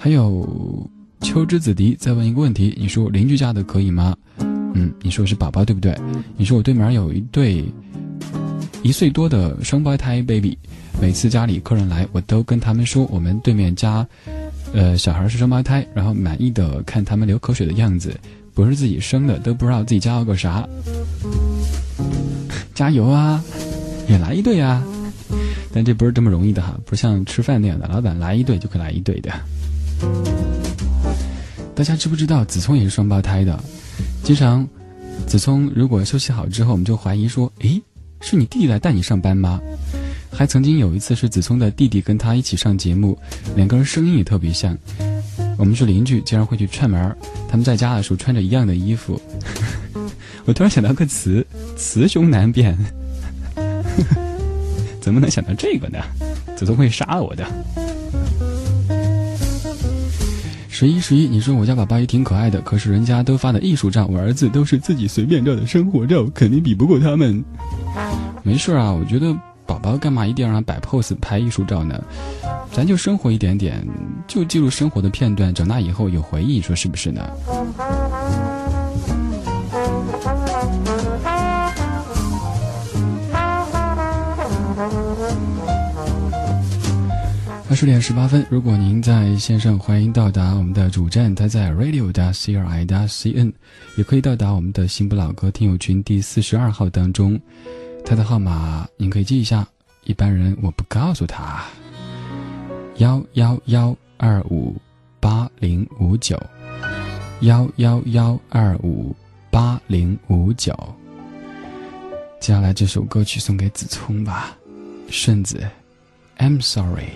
还有秋之子迪再问一个问题，你说邻居家的可以吗？嗯，你说是宝宝对不对？你说我对面有一对一岁多的双胞胎 baby，每次家里客人来，我都跟他们说我们对面家，呃，小孩是双胞胎，然后满意的看他们流口水的样子，不是自己生的，都不知道自己家了个啥。加油啊，也来一对啊！但这不是这么容易的哈，不像吃饭那样的，老板来一对就可以来一对的。大家知不知道子聪也是双胞胎的？经常，子聪如果休息好之后，我们就怀疑说：“诶，是你弟弟来带你上班吗？”还曾经有一次是子聪的弟弟跟他一起上节目，两个人声音也特别像。我们是邻居，经常会去串门他们在家的时候穿着一样的衣服。我突然想到个词：雌雄难辨。怎么能想到这个呢？子聪会杀了我的。十一十一，你说我家宝宝也挺可爱的，可是人家都发的艺术照，我儿子都是自己随便照的生活照，肯定比不过他们。没事啊，我觉得宝宝干嘛一定要让摆 pose 拍艺术照呢？咱就生活一点点，就记录生活的片段，长大以后有回忆，说是不是呢？二十点十八分，如果您在线上，欢迎到达我们的主站，它在 radio 的 c r i 的 c n，也可以到达我们的新不老歌听友群第四十二号当中，它的号码您可以记一下，一般人我不告诉他，幺幺幺二五八零五九，幺幺幺二五八零五九。接下来这首歌曲送给子聪吧，顺子，I'm sorry。